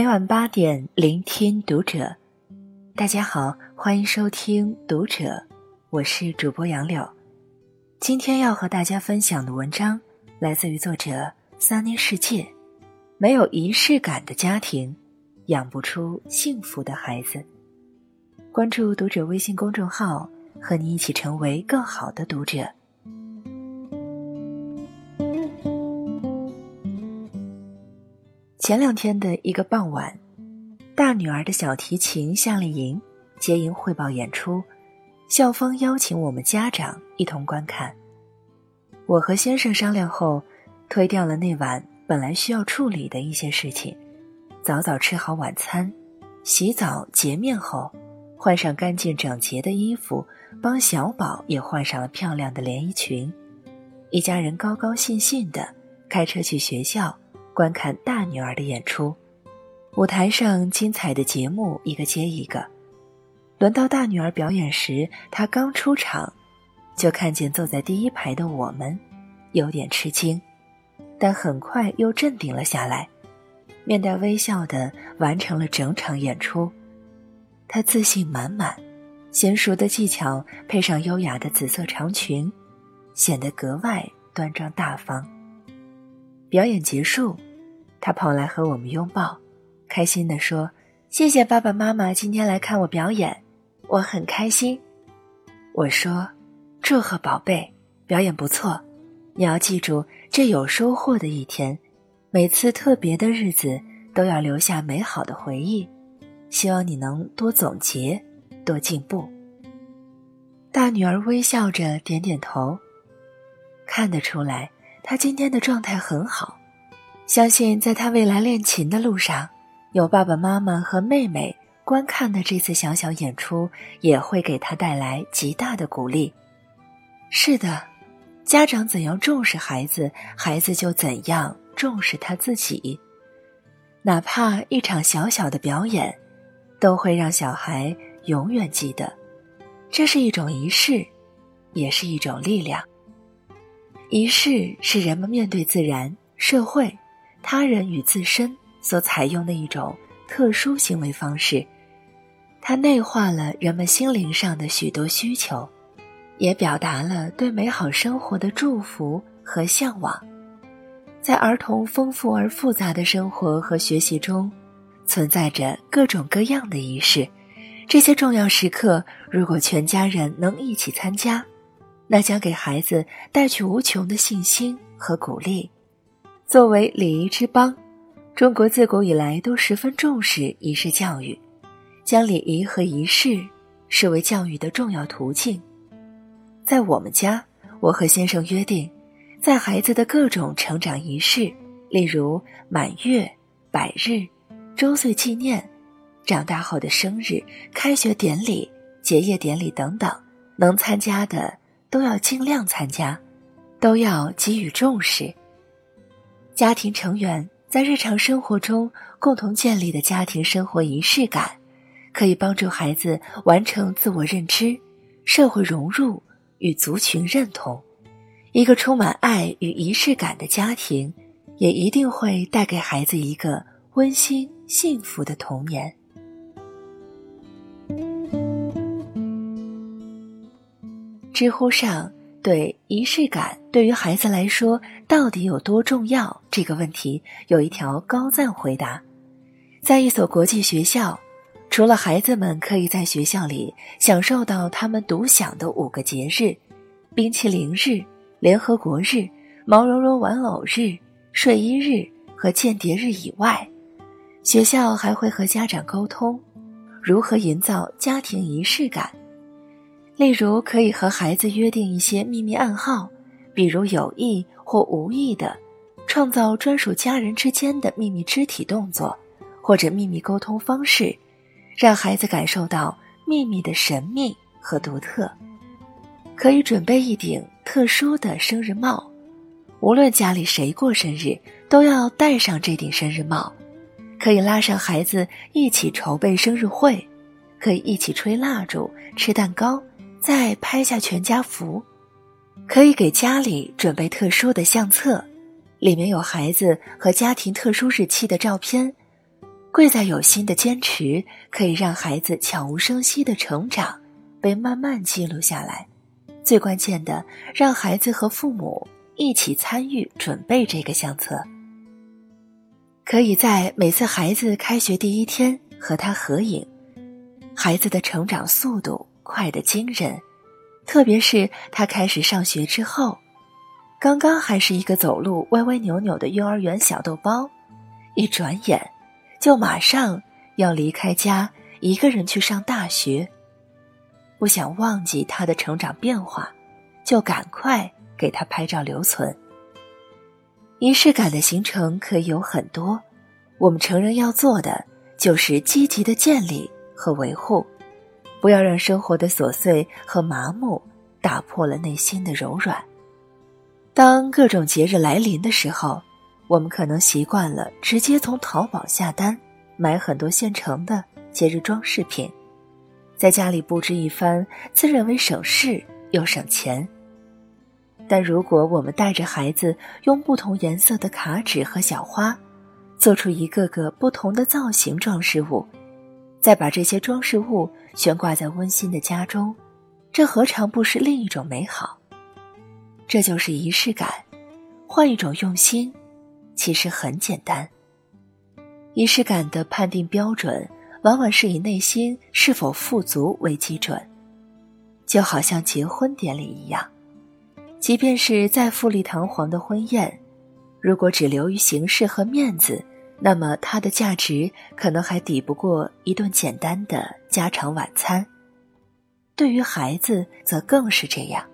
每晚八点，聆听读者。大家好，欢迎收听《读者》，我是主播杨柳。今天要和大家分享的文章来自于作者三妮世界。没有仪式感的家庭，养不出幸福的孩子。关注《读者》微信公众号，和你一起成为更好的读者。前两天的一个傍晚，大女儿的小提琴夏令营结营汇报演出，校方邀请我们家长一同观看。我和先生商量后，推掉了那晚本来需要处理的一些事情，早早吃好晚餐，洗澡洁面后，换上干净整洁的衣服，帮小宝也换上了漂亮的连衣裙，一家人高高兴兴的开车去学校。观看大女儿的演出，舞台上精彩的节目一个接一个。轮到大女儿表演时，她刚出场，就看见坐在第一排的我们，有点吃惊，但很快又镇定了下来，面带微笑的完成了整场演出。她自信满满，娴熟的技巧配上优雅的紫色长裙，显得格外端庄大方。表演结束。他跑来和我们拥抱，开心地说：“谢谢爸爸妈妈今天来看我表演，我很开心。”我说：“祝贺宝贝，表演不错。你要记住，这有收获的一天，每次特别的日子都要留下美好的回忆。希望你能多总结，多进步。”大女儿微笑着点点头，看得出来，她今天的状态很好。相信在他未来练琴的路上，有爸爸妈妈和妹妹观看的这次小小演出，也会给他带来极大的鼓励。是的，家长怎样重视孩子，孩子就怎样重视他自己。哪怕一场小小的表演，都会让小孩永远记得。这是一种仪式，也是一种力量。仪式是人们面对自然、社会。他人与自身所采用的一种特殊行为方式，它内化了人们心灵上的许多需求，也表达了对美好生活的祝福和向往。在儿童丰富而复杂的生活和学习中，存在着各种各样的仪式。这些重要时刻，如果全家人能一起参加，那将给孩子带去无穷的信心和鼓励。作为礼仪之邦，中国自古以来都十分重视仪式教育，将礼仪和仪式视为教育的重要途径。在我们家，我和先生约定，在孩子的各种成长仪式，例如满月、百日、周岁纪念、长大后的生日、开学典礼、结业典礼等等，能参加的都要尽量参加，都要给予重视。家庭成员在日常生活中共同建立的家庭生活仪式感，可以帮助孩子完成自我认知、社会融入与族群认同。一个充满爱与仪式感的家庭，也一定会带给孩子一个温馨幸福的童年。知乎上。对仪式感对于孩子来说到底有多重要？这个问题有一条高赞回答：在一所国际学校，除了孩子们可以在学校里享受到他们独享的五个节日——冰淇淋日、联合国日、毛茸茸玩偶日、睡衣日和间谍日以外，学校还会和家长沟通，如何营造家庭仪式感。例如，可以和孩子约定一些秘密暗号，比如有意或无意的创造专属家人之间的秘密肢体动作，或者秘密沟通方式，让孩子感受到秘密的神秘和独特。可以准备一顶特殊的生日帽，无论家里谁过生日，都要戴上这顶生日帽。可以拉上孩子一起筹备生日会，可以一起吹蜡烛、吃蛋糕。再拍下全家福，可以给家里准备特殊的相册，里面有孩子和家庭特殊日期的照片，贵在有心的坚持，可以让孩子悄无声息的成长，被慢慢记录下来。最关键的，让孩子和父母一起参与准备这个相册。可以在每次孩子开学第一天和他合影，孩子的成长速度快得惊人，特别是他开始上学之后，刚刚还是一个走路歪歪扭扭的幼儿园小豆包，一转眼。就马上要离开家，一个人去上大学。不想忘记他的成长变化，就赶快给他拍照留存。仪式感的形成可以有很多，我们成人要做的就是积极的建立和维护，不要让生活的琐碎和麻木打破了内心的柔软。当各种节日来临的时候。我们可能习惯了直接从淘宝下单，买很多现成的节日装饰品，在家里布置一番，自认为省事又省钱。但如果我们带着孩子用不同颜色的卡纸和小花，做出一个个不同的造型装饰物，再把这些装饰物悬挂在温馨的家中，这何尝不是另一种美好？这就是仪式感，换一种用心。其实很简单，仪式感的判定标准往往是以内心是否富足为基准，就好像结婚典礼一样，即便是再富丽堂皇的婚宴，如果只流于形式和面子，那么它的价值可能还抵不过一顿简单的家常晚餐。对于孩子，则更是这样，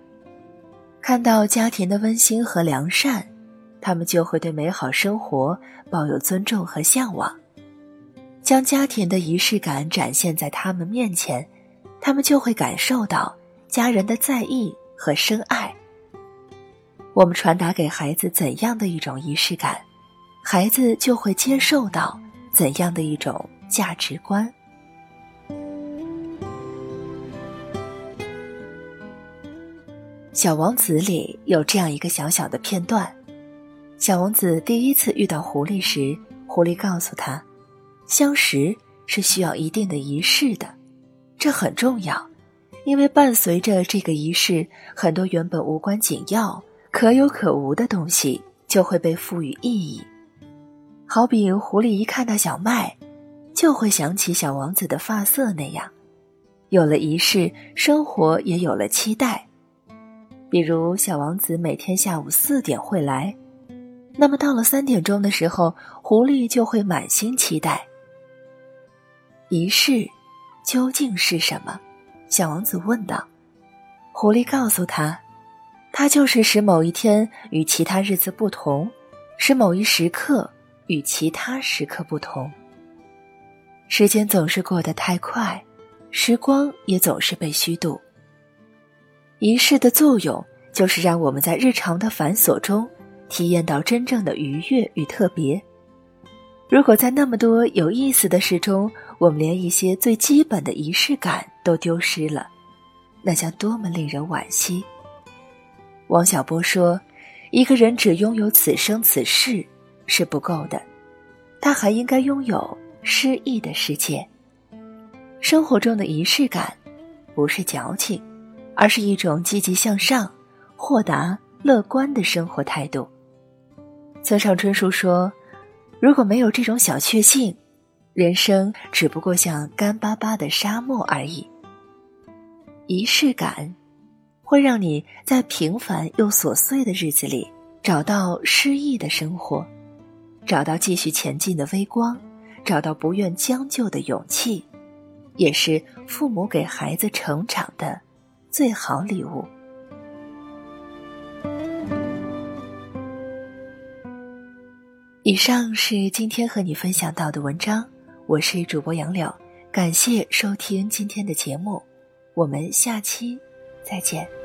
看到家庭的温馨和良善。他们就会对美好生活抱有尊重和向往，将家庭的仪式感展现在他们面前，他们就会感受到家人的在意和深爱。我们传达给孩子怎样的一种仪式感，孩子就会接受到怎样的一种价值观。小王子里有这样一个小小的片段。小王子第一次遇到狐狸时，狐狸告诉他，相识是需要一定的仪式的，这很重要，因为伴随着这个仪式，很多原本无关紧要、可有可无的东西就会被赋予意义。好比狐狸一看到小麦，就会想起小王子的发色那样，有了仪式，生活也有了期待。比如小王子每天下午四点会来。那么到了三点钟的时候，狐狸就会满心期待。仪式究竟是什么？小王子问道。狐狸告诉他，它就是使某一天与其他日子不同，使某一时刻与其他时刻不同。时间总是过得太快，时光也总是被虚度。仪式的作用就是让我们在日常的繁琐中。体验到真正的愉悦与特别。如果在那么多有意思的事中，我们连一些最基本的仪式感都丢失了，那将多么令人惋惜。王小波说：“一个人只拥有此生此世是不够的，他还应该拥有诗意的世界。生活中的仪式感，不是矫情，而是一种积极向上、豁达乐观的生活态度。”村上春树说：“如果没有这种小确幸，人生只不过像干巴巴的沙漠而已。仪式感，会让你在平凡又琐碎的日子里找到诗意的生活，找到继续前进的微光，找到不愿将就的勇气，也是父母给孩子成长的最好礼物。”以上是今天和你分享到的文章，我是主播杨柳，感谢收听今天的节目，我们下期再见。